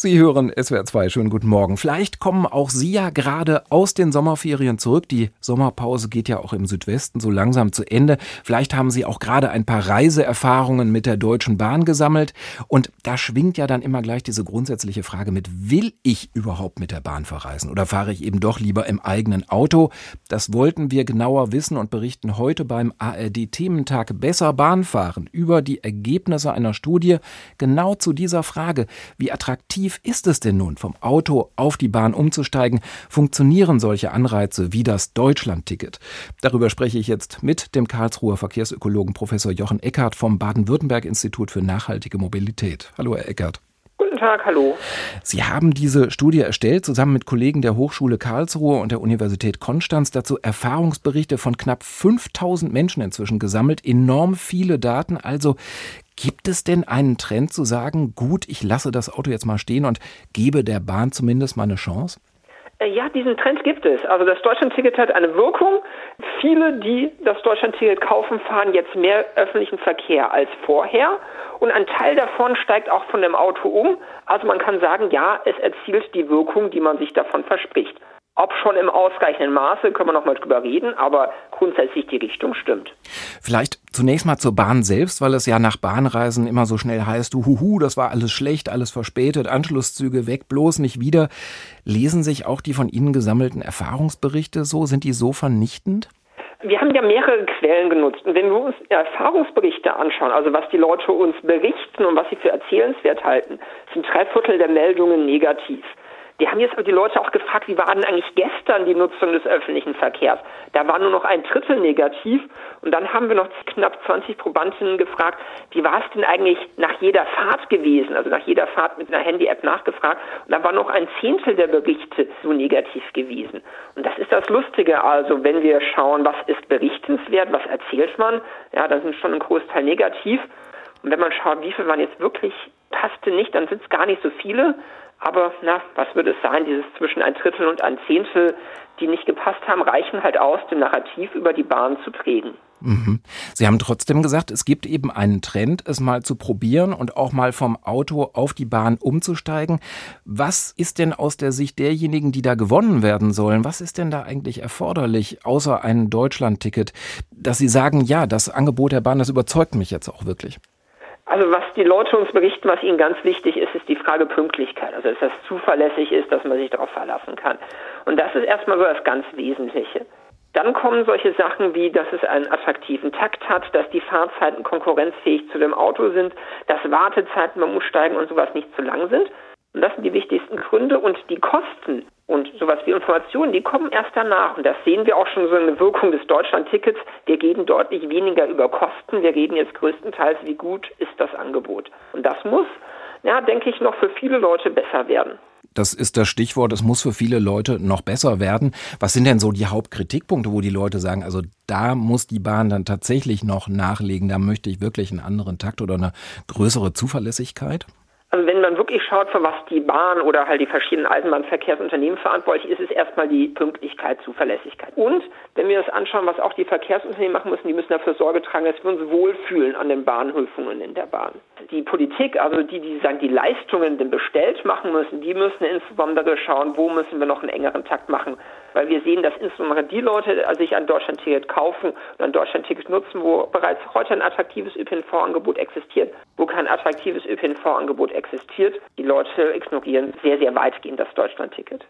Sie hören SWR 2, schönen guten Morgen. Vielleicht kommen auch Sie ja gerade aus den Sommerferien zurück. Die Sommerpause geht ja auch im Südwesten so langsam zu Ende. Vielleicht haben Sie auch gerade ein paar Reiseerfahrungen mit der Deutschen Bahn gesammelt. Und da schwingt ja dann immer gleich diese grundsätzliche Frage mit, will ich überhaupt mit der Bahn verreisen oder fahre ich eben doch lieber im eigenen Auto? Das wollten wir genauer wissen und berichten heute beim ARD-Thementag Besser Bahnfahren über die Ergebnisse einer Studie genau zu dieser Frage, wie attraktiv attraktiv ist es denn nun, vom Auto auf die Bahn umzusteigen? Funktionieren solche Anreize wie das Deutschlandticket? Darüber spreche ich jetzt mit dem Karlsruher Verkehrsökologen Professor Jochen Eckert vom Baden-Württemberg-Institut für nachhaltige Mobilität. Hallo, Herr Eckert. Guten Tag, hallo. Sie haben diese Studie erstellt, zusammen mit Kollegen der Hochschule Karlsruhe und der Universität Konstanz, dazu Erfahrungsberichte von knapp 5000 Menschen inzwischen gesammelt, enorm viele Daten. Also Gibt es denn einen Trend zu sagen, gut, ich lasse das Auto jetzt mal stehen und gebe der Bahn zumindest mal eine Chance? Äh, ja, diesen Trend gibt es. Also das Deutschlandticket hat eine Wirkung. Viele, die das Deutschlandticket kaufen, fahren jetzt mehr öffentlichen Verkehr als vorher. Und ein Teil davon steigt auch von dem Auto um. Also man kann sagen, ja, es erzielt die Wirkung, die man sich davon verspricht. Ob schon im ausreichenden Maße, können wir noch mal drüber reden, aber grundsätzlich die Richtung stimmt. Vielleicht zunächst mal zur Bahn selbst, weil es ja nach Bahnreisen immer so schnell heißt, huhu, das war alles schlecht, alles verspätet, Anschlusszüge weg, bloß nicht wieder. Lesen sich auch die von Ihnen gesammelten Erfahrungsberichte so? Sind die so vernichtend? Wir haben ja mehrere Quellen genutzt. Und wenn wir uns Erfahrungsberichte anschauen, also was die Leute uns berichten und was sie für erzählenswert halten, sind drei Viertel der Meldungen negativ. Die haben jetzt aber die Leute auch gefragt, wie war denn eigentlich gestern die Nutzung des öffentlichen Verkehrs? Da war nur noch ein Drittel negativ. Und dann haben wir noch knapp 20 Probandinnen gefragt, wie war es denn eigentlich nach jeder Fahrt gewesen? Also nach jeder Fahrt mit einer Handy-App nachgefragt. Und da war noch ein Zehntel der Berichte so negativ gewesen. Und das ist das Lustige. Also wenn wir schauen, was ist berichtenswert, was erzählt man, ja, dann sind schon ein Großteil negativ. Und wenn man schaut, wie viel man jetzt wirklich passte nicht, dann sind es gar nicht so viele. Aber na, was würde es sein? Dieses zwischen ein Drittel und ein Zehntel, die nicht gepasst haben, reichen halt aus, dem Narrativ über die Bahn zu prägen. Mhm. Sie haben trotzdem gesagt, es gibt eben einen Trend, es mal zu probieren und auch mal vom Auto auf die Bahn umzusteigen. Was ist denn aus der Sicht derjenigen, die da gewonnen werden sollen, was ist denn da eigentlich erforderlich, außer ein Deutschlandticket, dass Sie sagen, ja, das Angebot der Bahn, das überzeugt mich jetzt auch wirklich? Also was die Leute uns berichten, was ihnen ganz wichtig ist, ist die Frage Pünktlichkeit. Also dass das zuverlässig ist, dass man sich darauf verlassen kann. Und das ist erstmal so das ganz Wesentliche. Dann kommen solche Sachen wie, dass es einen attraktiven Takt hat, dass die Fahrzeiten konkurrenzfähig zu dem Auto sind, dass Wartezeiten beim Umsteigen und sowas nicht zu lang sind. Und das sind die wichtigsten Gründe. Und die Kosten und sowas wie Informationen, die kommen erst danach. Und das sehen wir auch schon so in der Wirkung des Deutschland-Tickets. Wir reden deutlich weniger über Kosten. Wir reden jetzt größtenteils, wie gut ist das Angebot. Und das muss, ja, denke ich, noch für viele Leute besser werden. Das ist das Stichwort. Es muss für viele Leute noch besser werden. Was sind denn so die Hauptkritikpunkte, wo die Leute sagen, also da muss die Bahn dann tatsächlich noch nachlegen. Da möchte ich wirklich einen anderen Takt oder eine größere Zuverlässigkeit? Also wenn man wirklich schaut, für was die Bahn oder halt die verschiedenen Eisenbahnverkehrsunternehmen verantwortlich ist, ist es erstmal die Pünktlichkeit, Zuverlässigkeit. Und wenn wir uns anschauen, was auch die Verkehrsunternehmen machen müssen, die müssen dafür Sorge tragen, dass wir uns wohlfühlen an den Bahnhöfen und in der Bahn. Die Politik, also die, die sagen, die Leistungen denn bestellt machen müssen, die müssen insbesondere schauen, wo müssen wir noch einen engeren Takt machen. Weil wir sehen, dass insbesondere die Leute sich ein Deutschlandticket kaufen und ein Deutschlandticket nutzen, wo bereits heute ein attraktives ÖPNV-Angebot existiert, wo kein attraktives ÖPNV-Angebot existiert. Die Leute ignorieren sehr, sehr weitgehend das Deutschlandticket.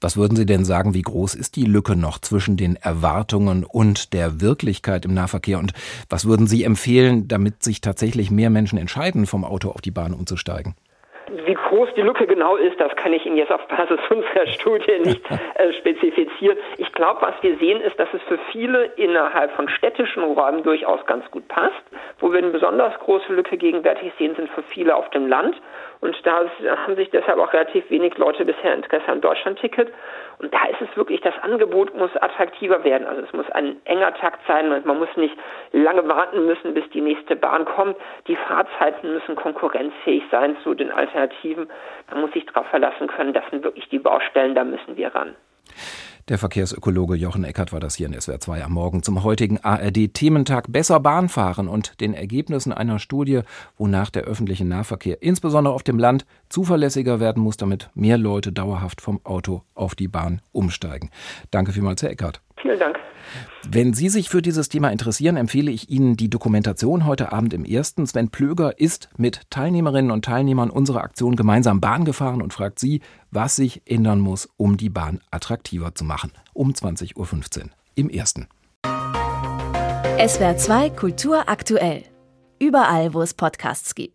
Was würden Sie denn sagen, wie groß ist die Lücke noch zwischen den Erwartungen und der Wirklichkeit im Nahverkehr? Und was würden Sie empfehlen, damit sich tatsächlich mehr Menschen entscheiden, vom Auto auf die Bahn umzusteigen? Wie groß die Lücke genau ist, das kann ich Ihnen jetzt auf Basis unserer Studie nicht äh, spezifizieren. Ich glaube, was wir sehen, ist, dass es für viele innerhalb von städtischen Räumen durchaus ganz gut passt. Wo wir eine besonders große Lücke gegenwärtig sehen, sind für viele auf dem Land. Und da haben sich deshalb auch relativ wenig Leute bisher Interesse am Deutschlandticket. Und da ist es wirklich, das Angebot muss attraktiver werden. Also es muss ein enger Takt sein. Man muss nicht lange warten müssen, bis die nächste Bahn kommt. Die Fahrzeiten müssen konkurrenzfähig sein zu den Alternativen. Man muss sich darauf verlassen können, das sind wirklich die Baustellen, da müssen wir ran. Der Verkehrsökologe Jochen Eckert war das hier in SWR 2 am Morgen zum heutigen ARD-Thementag Besser Bahn fahren und den Ergebnissen einer Studie, wonach der öffentliche Nahverkehr insbesondere auf dem Land zuverlässiger werden muss, damit mehr Leute dauerhaft vom Auto auf die Bahn umsteigen. Danke vielmals, Herr Eckert. Vielen Dank. Wenn Sie sich für dieses Thema interessieren, empfehle ich Ihnen die Dokumentation heute Abend im ersten. Sven Plöger ist mit Teilnehmerinnen und Teilnehmern unserer Aktion gemeinsam Bahn gefahren und fragt Sie, was sich ändern muss, um die Bahn attraktiver zu machen. Um 20.15 Uhr im ersten. SWR 2 Kultur aktuell. Überall, wo es Podcasts gibt.